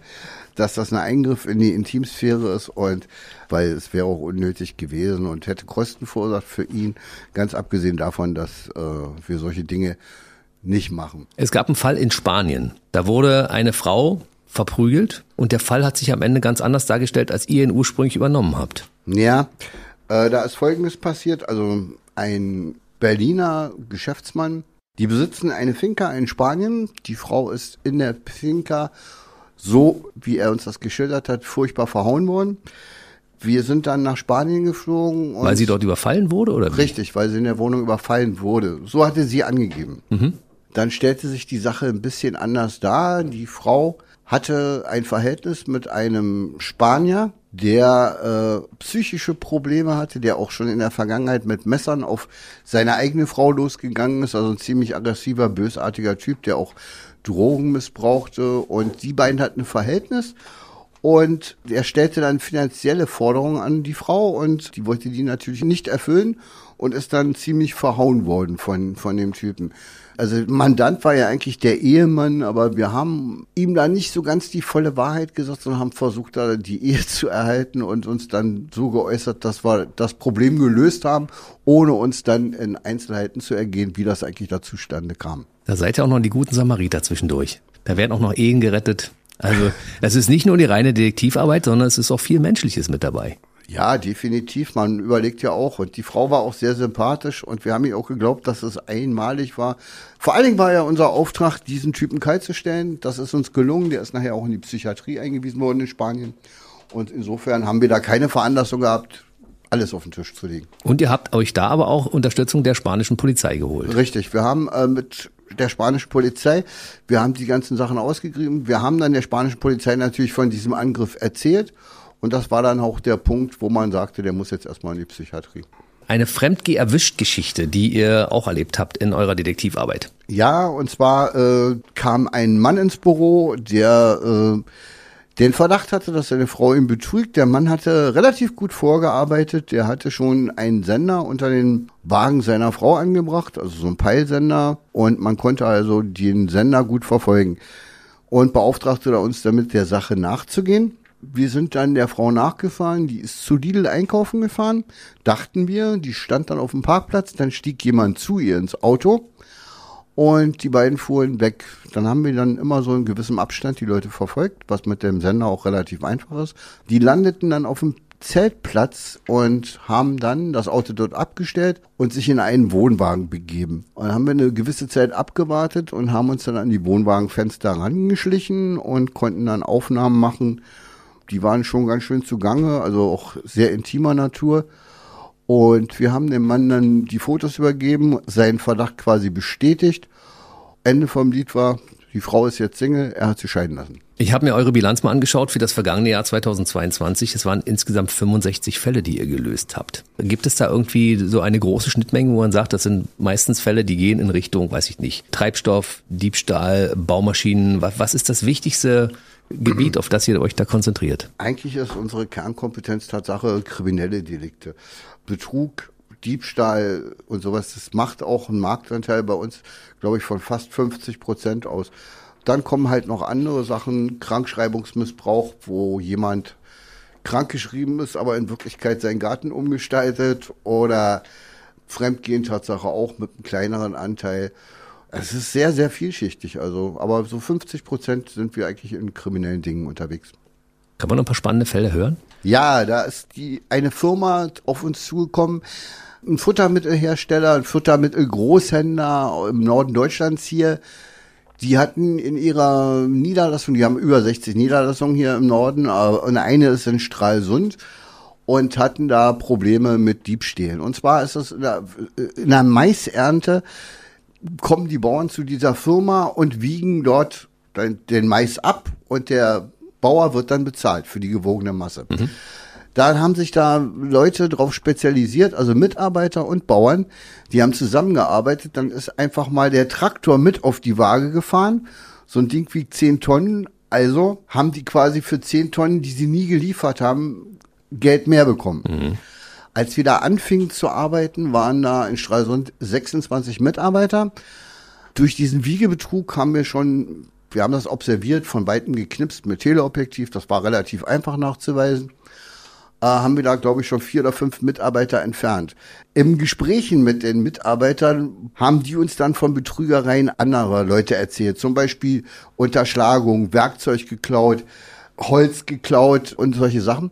Speaker 4: dass das ein Eingriff in die Intimsphäre ist und weil es wäre auch unnötig gewesen und hätte Kosten verursacht für ihn, ganz abgesehen davon, dass äh, wir solche Dinge nicht machen.
Speaker 2: Es gab einen Fall in Spanien. Da wurde eine Frau verprügelt und der Fall hat sich am Ende ganz anders dargestellt, als ihr ihn ursprünglich übernommen habt.
Speaker 4: Ja, äh, da ist Folgendes passiert. Also ein Berliner Geschäftsmann, die besitzen eine Finca in Spanien. Die Frau ist in der Finca, so wie er uns das geschildert hat, furchtbar verhauen worden. Wir sind dann nach Spanien geflogen.
Speaker 2: Weil sie dort überfallen wurde oder wie?
Speaker 4: Richtig, weil sie in der Wohnung überfallen wurde. So hatte sie angegeben. Dann stellte sich die Sache ein bisschen anders dar. Die Frau hatte ein Verhältnis mit einem Spanier, der äh, psychische Probleme hatte, der auch schon in der Vergangenheit mit Messern auf seine eigene Frau losgegangen ist. Also ein ziemlich aggressiver, bösartiger Typ, der auch Drogen missbrauchte. Und die beiden hatten ein Verhältnis. Und er stellte dann finanzielle Forderungen an die Frau und die wollte die natürlich nicht erfüllen und ist dann ziemlich verhauen worden von, von dem Typen. Also Mandant war ja eigentlich der Ehemann, aber wir haben ihm da nicht so ganz die volle Wahrheit gesagt, sondern haben versucht, da die Ehe (laughs) zu erhalten und uns dann so geäußert, dass wir das Problem gelöst haben, ohne uns dann in Einzelheiten zu ergehen, wie das eigentlich da zustande kam.
Speaker 2: Da seid ihr auch noch die guten Samariter zwischendurch. Da werden auch noch Ehen gerettet. Also es ist nicht nur die reine Detektivarbeit, sondern es ist auch viel Menschliches mit dabei.
Speaker 4: Ja, definitiv. Man überlegt ja auch. Und die Frau war auch sehr sympathisch und wir haben ihr auch geglaubt, dass es einmalig war. Vor allen Dingen war ja unser Auftrag, diesen Typen kalt zu stellen. Das ist uns gelungen. Der ist nachher auch in die Psychiatrie eingewiesen worden in Spanien. Und insofern haben wir da keine Veranlassung gehabt, alles auf den Tisch zu legen.
Speaker 2: Und ihr habt euch da aber auch Unterstützung der spanischen Polizei geholt.
Speaker 4: Richtig, wir haben äh, mit der spanischen Polizei, wir haben die ganzen Sachen ausgegriffen. Wir haben dann der spanischen Polizei natürlich von diesem Angriff erzählt. Und das war dann auch der Punkt, wo man sagte, der muss jetzt erstmal in die Psychiatrie.
Speaker 2: eine Fremdgeh-Erwischt-Geschichte, die ihr auch erlebt habt in eurer Detektivarbeit.
Speaker 4: Ja, und zwar äh, kam ein Mann ins Büro, der äh, den Verdacht hatte, dass seine Frau ihn betrügt. Der Mann hatte relativ gut vorgearbeitet. Der hatte schon einen Sender unter den Wagen seiner Frau angebracht, also so ein Peilsender. Und man konnte also den Sender gut verfolgen. Und beauftragte uns damit, der Sache nachzugehen. Wir sind dann der Frau nachgefahren, die ist zu Lidl einkaufen gefahren, dachten wir, die stand dann auf dem Parkplatz, dann stieg jemand zu ihr ins Auto und die beiden fuhren weg. Dann haben wir dann immer so in gewissem Abstand die Leute verfolgt, was mit dem Sender auch relativ einfach ist. Die landeten dann auf dem Zeltplatz und haben dann das Auto dort abgestellt und sich in einen Wohnwagen begeben. Und dann haben wir eine gewisse Zeit abgewartet und haben uns dann an die Wohnwagenfenster rangeschlichen und konnten dann Aufnahmen machen. Die waren schon ganz schön zugange, also auch sehr intimer Natur. Und wir haben dem Mann dann die Fotos übergeben, seinen Verdacht quasi bestätigt. Ende vom Lied war, die Frau ist jetzt Single, er hat sie scheiden lassen.
Speaker 2: Ich habe mir eure Bilanz mal angeschaut für das vergangene Jahr 2022. Es waren insgesamt 65 Fälle, die ihr gelöst habt. Gibt es da irgendwie so eine große Schnittmenge, wo man sagt, das sind meistens Fälle, die gehen in Richtung, weiß ich nicht, Treibstoff, Diebstahl, Baumaschinen. Was ist das wichtigste Gebiet, auf das ihr euch da konzentriert?
Speaker 4: Eigentlich ist unsere Kernkompetenz Tatsache kriminelle Delikte. Betrug, Diebstahl und sowas, das macht auch einen Marktanteil bei uns, glaube ich, von fast 50 Prozent aus. Dann kommen halt noch andere Sachen, Krankschreibungsmissbrauch, wo jemand krankgeschrieben ist, aber in Wirklichkeit seinen Garten umgestaltet oder Fremdgehen Tatsache auch mit einem kleineren Anteil. Es ist sehr, sehr vielschichtig, also, aber so 50 Prozent sind wir eigentlich in kriminellen Dingen unterwegs.
Speaker 2: Kann man noch ein paar spannende Fälle hören?
Speaker 4: Ja, da ist die eine Firma auf uns zugekommen, ein Futtermittelhersteller, ein Futtermittelgroßhändler im Norden Deutschlands hier. Die hatten in ihrer Niederlassung, die haben über 60 Niederlassungen hier im Norden, und eine ist in Stralsund und hatten da Probleme mit Diebstählen. Und zwar ist der, in der Maisernte kommen die Bauern zu dieser Firma und wiegen dort den Mais ab und der Bauer wird dann bezahlt für die gewogene Masse. Mhm. Da haben sich da Leute drauf spezialisiert, also Mitarbeiter und Bauern, die haben zusammengearbeitet. Dann ist einfach mal der Traktor mit auf die Waage gefahren. So ein Ding wiegt zehn Tonnen. Also haben die quasi für zehn Tonnen, die sie nie geliefert haben, Geld mehr bekommen. Mhm. Als wir da anfingen zu arbeiten, waren da in Stralsund 26 Mitarbeiter. Durch diesen Wiegebetrug haben wir schon wir haben das observiert, von weitem geknipst mit Teleobjektiv. Das war relativ einfach nachzuweisen. Äh, haben wir da, glaube ich, schon vier oder fünf Mitarbeiter entfernt. Im Gesprächen mit den Mitarbeitern haben die uns dann von Betrügereien anderer Leute erzählt. Zum Beispiel Unterschlagung, Werkzeug geklaut, Holz geklaut und solche Sachen.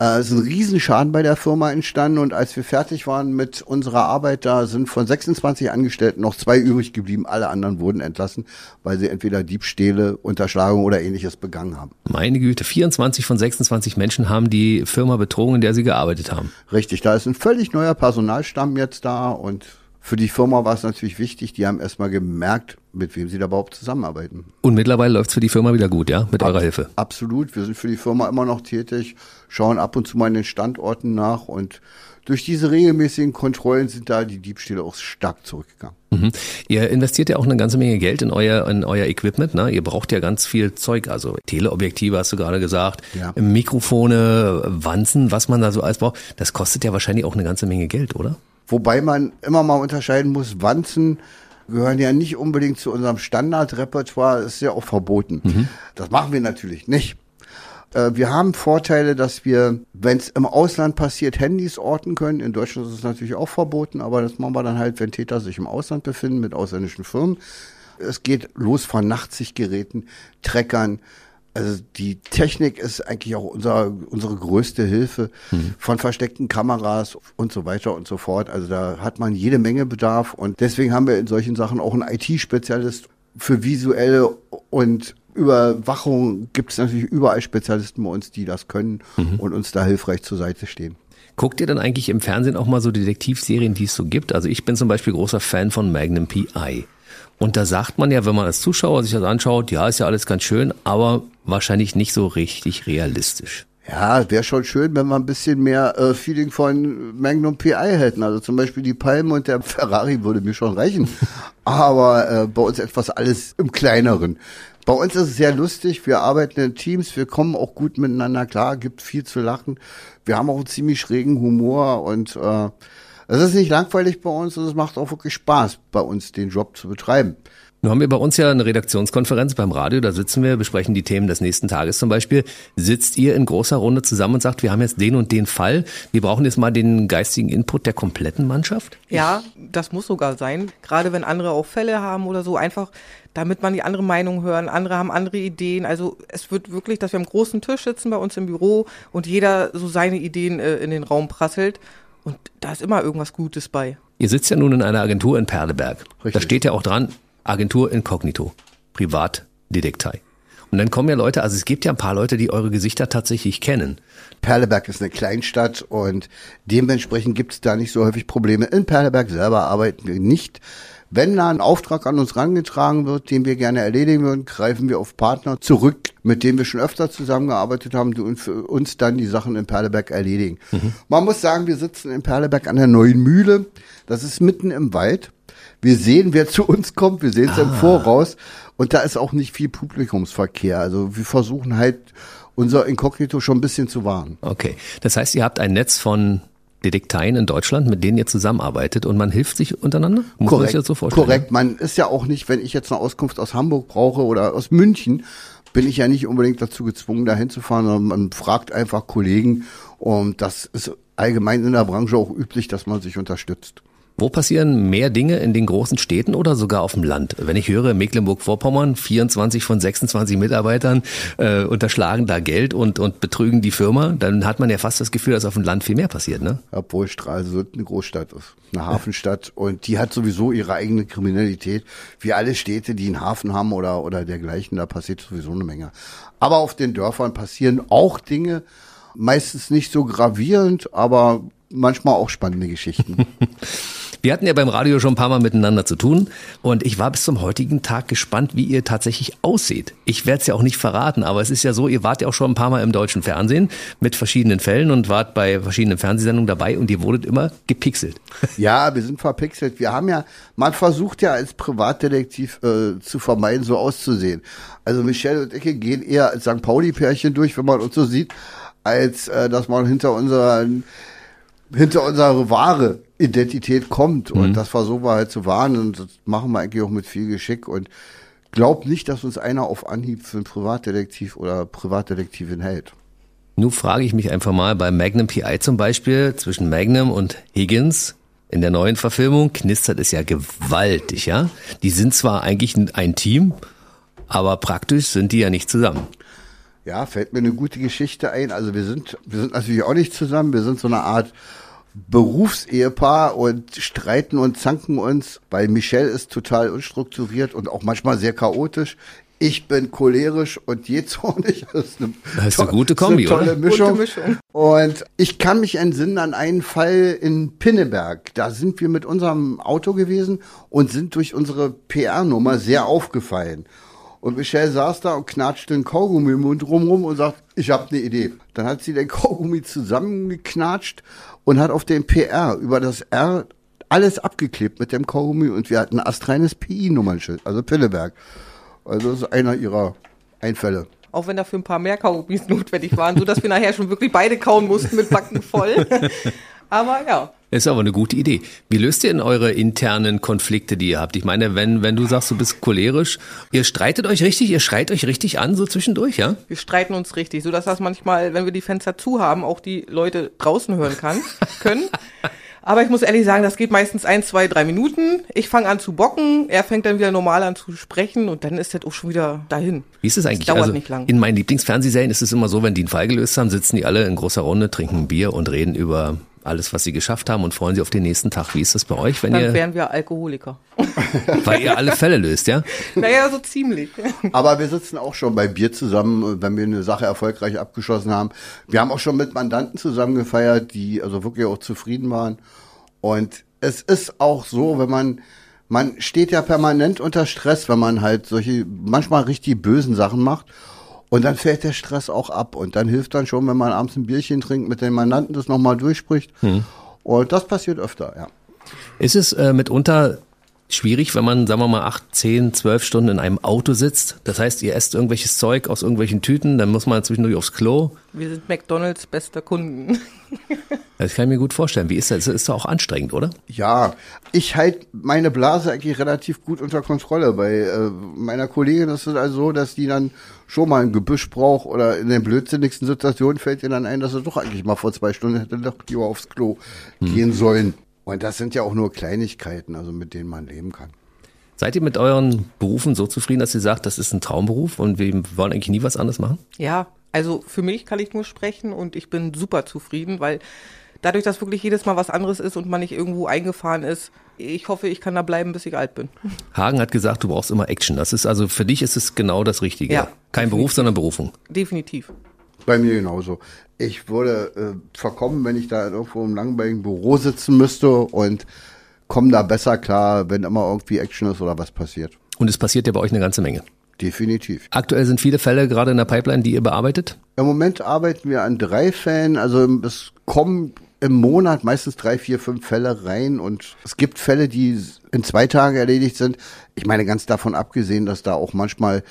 Speaker 4: Äh, es ist ein Riesenschaden bei der Firma entstanden und als wir fertig waren mit unserer Arbeit, da sind von 26 Angestellten noch zwei übrig geblieben. Alle anderen wurden entlassen, weil sie entweder Diebstähle, Unterschlagung oder ähnliches begangen haben.
Speaker 2: Meine Güte, 24 von 26 Menschen haben die Firma betrogen, in der sie gearbeitet haben.
Speaker 4: Richtig, da ist ein völlig neuer Personalstamm jetzt da und für die Firma war es natürlich wichtig, die haben erstmal gemerkt, mit wem sie da überhaupt zusammenarbeiten.
Speaker 2: Und mittlerweile läuft es für die Firma wieder gut, ja, mit Ab eurer Hilfe?
Speaker 4: Absolut, wir sind für die Firma immer noch tätig, schauen ab und zu mal in den Standorten nach und durch diese regelmäßigen Kontrollen sind da die Diebstähle auch stark zurückgegangen.
Speaker 2: Mhm. Ihr investiert ja auch eine ganze Menge Geld in euer, in euer Equipment. Ne? Ihr braucht ja ganz viel Zeug, also Teleobjektive hast du gerade gesagt, ja. Mikrofone, Wanzen, was man da so alles braucht. Das kostet ja wahrscheinlich auch eine ganze Menge Geld, oder?
Speaker 4: Wobei man immer mal unterscheiden muss, Wanzen gehören ja nicht unbedingt zu unserem Standardrepertoire, ist ja auch verboten. Mhm. Das machen wir natürlich nicht. Äh, wir haben Vorteile, dass wir, wenn es im Ausland passiert, Handys orten können. In Deutschland ist es natürlich auch verboten, aber das machen wir dann halt, wenn Täter sich im Ausland befinden mit ausländischen Firmen. Es geht los von Nachtsichtgeräten, Treckern, also die Technik ist eigentlich auch unser, unsere größte Hilfe mhm. von versteckten Kameras und so weiter und so fort. Also da hat man jede Menge Bedarf und deswegen haben wir in solchen Sachen auch einen IT-Spezialist für visuelle und Überwachung gibt es natürlich überall Spezialisten bei uns, die das können mhm. und uns da hilfreich zur Seite stehen.
Speaker 2: Guckt ihr dann eigentlich im Fernsehen auch mal so Detektivserien, die es so gibt? Also ich bin zum Beispiel großer Fan von Magnum PI. Und da sagt man ja, wenn man als Zuschauer sich das anschaut, ja, ist ja alles ganz schön, aber wahrscheinlich nicht so richtig realistisch.
Speaker 4: Ja, wäre schon schön, wenn wir ein bisschen mehr äh, Feeling von Magnum PI hätten. Also zum Beispiel die Palme und der Ferrari würde mir schon reichen. (laughs) Aber äh, bei uns etwas alles im Kleineren. Bei uns ist es sehr lustig. Wir arbeiten in Teams. Wir kommen auch gut miteinander klar. Gibt viel zu lachen. Wir haben auch einen ziemlich schrägen Humor und äh, es ist nicht langweilig bei uns und es macht auch wirklich Spaß, bei uns den Job zu betreiben.
Speaker 2: Nun haben wir bei uns ja eine Redaktionskonferenz beim Radio, da sitzen wir, besprechen die Themen des nächsten Tages zum Beispiel. Sitzt ihr in großer Runde zusammen und sagt, wir haben jetzt den und den Fall, wir brauchen jetzt mal den geistigen Input der kompletten Mannschaft?
Speaker 3: Ja, das muss sogar sein. Gerade wenn andere auch Fälle haben oder so, einfach damit man die andere Meinung hören. Andere haben andere Ideen. Also es wird wirklich, dass wir am großen Tisch sitzen bei uns im Büro und jeder so seine Ideen äh, in den Raum prasselt. Und da ist immer irgendwas Gutes bei.
Speaker 2: Ihr sitzt ja nun in einer Agentur in Perleberg.
Speaker 4: Richtig.
Speaker 2: Da steht ja auch dran, Agentur Inkognito, Privatdetektei. Und dann kommen ja Leute, also es gibt ja ein paar Leute, die eure Gesichter tatsächlich kennen.
Speaker 4: Perleberg ist eine Kleinstadt und dementsprechend gibt es da nicht so häufig Probleme. In Perleberg selber arbeiten wir nicht. Wenn da ein Auftrag an uns rangetragen wird, den wir gerne erledigen würden, greifen wir auf Partner zurück, mit denen wir schon öfter zusammengearbeitet haben, die für uns dann die Sachen in Perleberg erledigen. Man muss sagen, wir sitzen in Perleberg an der Neuen Mühle. Das ist mitten im Wald. Wir sehen, wer zu uns kommt. Wir sehen es im Voraus. Und da ist auch nicht viel Publikumsverkehr. Also wir versuchen halt unser Inkognito schon ein bisschen zu wahren.
Speaker 2: Okay. Das heißt, ihr habt ein Netz von Detekteien in Deutschland, mit denen ihr zusammenarbeitet und man hilft sich untereinander? Muss man sich das so vorstellen?
Speaker 4: Korrekt. Man ist ja auch nicht, wenn ich jetzt eine Auskunft aus Hamburg brauche oder aus München, bin ich ja nicht unbedingt dazu gezwungen, da hinzufahren, sondern man fragt einfach Kollegen. Und das ist allgemein in der Branche auch üblich, dass man sich unterstützt.
Speaker 2: Wo passieren mehr Dinge in den großen Städten oder sogar auf dem Land? Wenn ich höre, Mecklenburg-Vorpommern, 24 von 26 Mitarbeitern äh, unterschlagen da Geld und, und betrügen die Firma, dann hat man ja fast das Gefühl, dass auf dem Land viel mehr passiert, ne?
Speaker 4: Obwohl Stralsund eine Großstadt ist, eine Hafenstadt und die hat sowieso ihre eigene Kriminalität. Wie alle Städte, die einen Hafen haben oder, oder dergleichen, da passiert sowieso eine Menge. Aber auf den Dörfern passieren auch Dinge, meistens nicht so gravierend, aber manchmal auch spannende Geschichten. (laughs)
Speaker 2: Wir hatten ja beim Radio schon ein paar Mal miteinander zu tun und ich war bis zum heutigen Tag gespannt, wie ihr tatsächlich aussieht. Ich werde es ja auch nicht verraten, aber es ist ja so, ihr wart ja auch schon ein paar Mal im deutschen Fernsehen mit verschiedenen Fällen und wart bei verschiedenen Fernsehsendungen dabei und ihr wurdet immer gepixelt. (laughs)
Speaker 4: Ja, wir sind verpixelt. Wir haben ja, man versucht ja als Privatdetektiv äh, zu vermeiden, so auszusehen. Also Michelle und ich gehen eher als St. Pauli-Pärchen durch, wenn man uns so sieht, als äh, dass man hinter unseren hinter unsere wahre Identität kommt. Und das versuchen wir halt zu wahren und das machen wir eigentlich auch mit viel Geschick und glaub nicht, dass uns einer auf Anhieb für einen Privatdetektiv oder Privatdetektivin hält.
Speaker 2: Nun frage ich mich einfach mal bei Magnum PI zum Beispiel zwischen Magnum und Higgins. In der neuen Verfilmung knistert es ja gewaltig, ja? Die sind zwar eigentlich ein Team, aber praktisch sind die ja nicht zusammen.
Speaker 4: Ja, fällt mir eine gute Geschichte ein. Also wir sind, wir sind natürlich auch nicht zusammen. Wir sind so eine Art Berufsehepaar und streiten und zanken uns, weil Michelle ist total unstrukturiert und auch manchmal sehr chaotisch. Ich bin cholerisch und jähzornig. (laughs) Das ist eine,
Speaker 2: Das ist eine gute Kombi,
Speaker 4: eine tolle
Speaker 2: oder?
Speaker 4: Mischung.
Speaker 3: Gute Mischung.
Speaker 4: Und ich kann mich entsinnen an einen Fall in Pinneberg. Da sind wir mit unserem Auto gewesen und sind durch unsere PR-Nummer sehr aufgefallen. Und Michelle saß da und knatschte den Kaugummi im Mund rumrum und sagt, ich habe eine Idee. Dann hat sie den Kaugummi zusammengeknatscht und hat auf den PR über das R alles abgeklebt mit dem Kaugummi und wir hatten ein astreines PI-Nummernschild, also Pinneberg. Also das ist einer ihrer Einfälle.
Speaker 3: Auch wenn dafür ein paar mehr Kaugummis (laughs) notwendig waren, so dass wir nachher schon wirklich beide kauen mussten mit Backen voll. (laughs) Aber ja,
Speaker 2: Ist aber eine gute Idee. Wie löst ihr denn eure internen Konflikte, die ihr habt? Ich meine, wenn, wenn du sagst, du bist cholerisch, ihr streitet euch richtig, ihr schreit euch richtig an, so zwischendurch, ja?
Speaker 3: wir streiten uns richtig, so dass das manchmal, wenn wir die Fenster zu haben, auch die Leute draußen hören kann, (laughs) können. Aber ich muss ehrlich sagen, das geht meistens ein, zwei, drei Minuten. Ich fange an zu bocken, er fängt dann wieder normal an zu sprechen und dann ist das auch schon wieder dahin.
Speaker 2: Wie ist es eigentlich?
Speaker 3: dauert
Speaker 2: also,
Speaker 3: nicht lang.
Speaker 2: In meinen Lieblingsfernsehserien ist es immer so, wenn die einen Fall gelöst haben, sitzen die alle in großer Runde, trinken ein Bier und reden über alles, was sie geschafft haben und freuen sich auf den nächsten Tag. Wie ist das bei euch, wenn
Speaker 3: Dann
Speaker 2: ihr,
Speaker 3: wären wir Alkoholiker. (laughs)
Speaker 2: weil ihr alle Fälle löst, ja?
Speaker 3: naja, so ziemlich.
Speaker 4: Aber wir sitzen auch schon bei Bier zusammen, wenn wir eine Sache erfolgreich abgeschlossen haben. Wir haben auch schon mit Mandanten zusammen gefeiert, die also wirklich auch zufrieden waren. Und es ist auch so, wenn man, man steht ja permanent unter Stress, wenn man halt solche, manchmal richtig bösen Sachen macht. Und dann fällt der Stress auch ab. Und dann hilft dann schon, wenn man abends ein Bierchen trinkt, mit dem Mandanten das nochmal durchspricht. Hm. Und das passiert öfter, ja.
Speaker 2: Ist es äh, mitunter schwierig, wenn man, sagen wir mal, acht, zehn, zwölf Stunden in einem Auto sitzt. Das heißt, ihr esst irgendwelches Zeug aus irgendwelchen Tüten, dann muss man zwischendurch aufs Klo.
Speaker 3: Wir sind McDonalds bester Kunden. (laughs)
Speaker 2: Das kann ich mir gut vorstellen. Wie ist das? Das ist doch auch anstrengend, oder?
Speaker 4: Ja, ich halte meine Blase eigentlich relativ gut unter Kontrolle. Bei äh, meiner Kollegin ist es also so, dass die dann schon mal ein Gebüsch braucht oder in den blödsinnigsten Situationen fällt ihr dann ein, dass er doch eigentlich mal vor zwei Stunden hätte doch lieber aufs Klo hm. gehen sollen. Und das sind ja auch nur Kleinigkeiten, also mit denen man leben kann.
Speaker 2: Seid ihr mit euren Berufen so zufrieden, dass ihr sagt, das ist ein Traumberuf und wir wollen eigentlich nie was anderes machen?
Speaker 3: Ja, also für mich kann ich nur sprechen und ich bin super zufrieden, weil dadurch, dass wirklich jedes Mal was anderes ist und man nicht irgendwo eingefahren ist, ich hoffe, ich kann da bleiben, bis ich alt bin.
Speaker 2: Hagen hat gesagt, du brauchst immer Action. Das ist also für dich ist es genau das Richtige. Ja, Kein definitiv. Beruf, sondern Berufung.
Speaker 3: Definitiv.
Speaker 4: Bei mir genauso. Ich würde äh, verkommen, wenn ich da irgendwo im langweiligen Büro sitzen müsste und komme da besser klar, wenn immer irgendwie Action ist oder was passiert.
Speaker 2: Und es passiert ja bei euch eine ganze Menge.
Speaker 4: Definitiv.
Speaker 2: Aktuell sind viele Fälle gerade in der Pipeline, die ihr bearbeitet?
Speaker 4: Im Moment arbeiten wir an drei Fällen. Also es kommen im Monat meistens drei, vier, fünf Fälle rein und es gibt Fälle, die in zwei Tagen erledigt sind. Ich meine, ganz davon abgesehen, dass da auch manchmal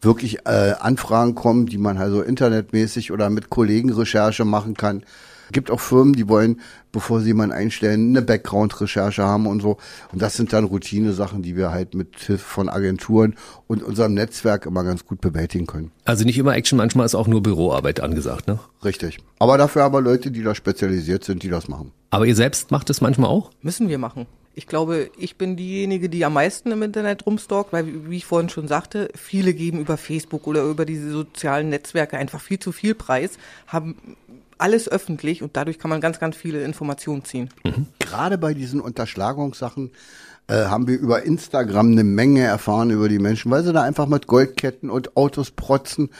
Speaker 4: wirklich äh, Anfragen kommen, die man also internetmäßig oder mit Kollegen Recherche machen kann. Gibt auch Firmen, die wollen, bevor sie jemanden einstellen, eine Background-Recherche haben und so. Und das sind dann Routine-Sachen, die wir halt mit Hilfe von Agenturen und unserem Netzwerk immer ganz gut bewältigen können.
Speaker 2: Also nicht immer Action, manchmal ist auch nur Büroarbeit angesagt, ne?
Speaker 4: Richtig. Aber dafür aber Leute, die da spezialisiert sind, die das machen.
Speaker 2: Aber ihr selbst macht es manchmal auch?
Speaker 3: Müssen wir machen. Ich glaube, ich bin diejenige, die am meisten im Internet rumstalkt, weil, wie ich vorhin schon sagte, viele geben über Facebook oder über diese sozialen Netzwerke einfach viel zu viel Preis, haben alles öffentlich und dadurch kann man ganz, ganz viele Informationen ziehen.
Speaker 4: Mhm. Gerade bei diesen Unterschlagungssachen äh, haben wir über Instagram eine Menge erfahren über die Menschen, weil sie da einfach mit Goldketten und Autos protzen.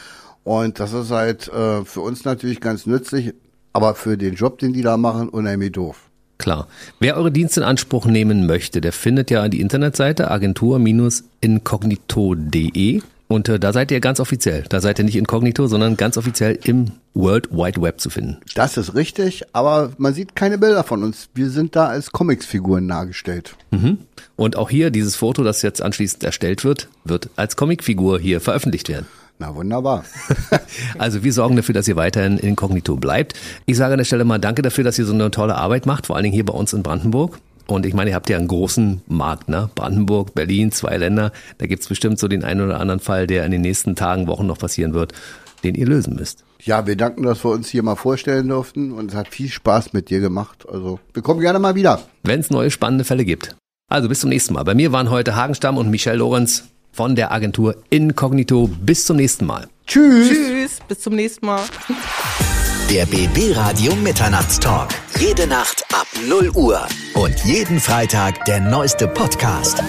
Speaker 4: Und das ist halt äh, für uns natürlich ganz nützlich, aber für den Job, den die da machen, unheimlich doof.
Speaker 2: Klar. Wer eure Dienste in Anspruch nehmen möchte, der findet ja die Internetseite agentur-inkognito.de und äh, da seid ihr ganz offiziell. Da seid ihr nicht inkognito, sondern ganz offiziell im World Wide Web zu finden.
Speaker 4: Das ist richtig, aber man sieht keine Bilder von uns. Wir sind da als Comicsfiguren dargestellt.
Speaker 2: Mhm. Und auch hier, dieses Foto, das jetzt anschließend erstellt wird, wird als Comicfigur hier veröffentlicht werden.
Speaker 4: Na wunderbar. (laughs)
Speaker 2: also wir sorgen dafür, dass ihr weiterhin inkognito bleibt. Ich sage an der Stelle mal danke dafür, dass ihr so eine tolle Arbeit macht, vor allen Dingen hier bei uns in Brandenburg. Und ich meine, ihr habt ja einen großen Markt, ne? Brandenburg, Berlin, zwei Länder. Da gibt's bestimmt so den einen oder anderen Fall, der in den nächsten Tagen, Wochen noch passieren wird, den ihr lösen müsst.
Speaker 4: Ja, wir danken, dass wir uns hier mal vorstellen durften und es hat viel Spaß mit dir gemacht. Also wir kommen gerne mal wieder.
Speaker 2: Wenn es neue spannende Fälle gibt. Also bis zum nächsten Mal. Bei mir waren heute Hagenstamm und Michelle Lorenz von der Agentur Incognito. Bis zum nächsten Mal.
Speaker 3: Tschüss. Tschüss, bis zum nächsten Mal.
Speaker 1: Der BB Radio Mitternachtstalk. Jede Nacht ab 0 Uhr. Und jeden Freitag der neueste Podcast.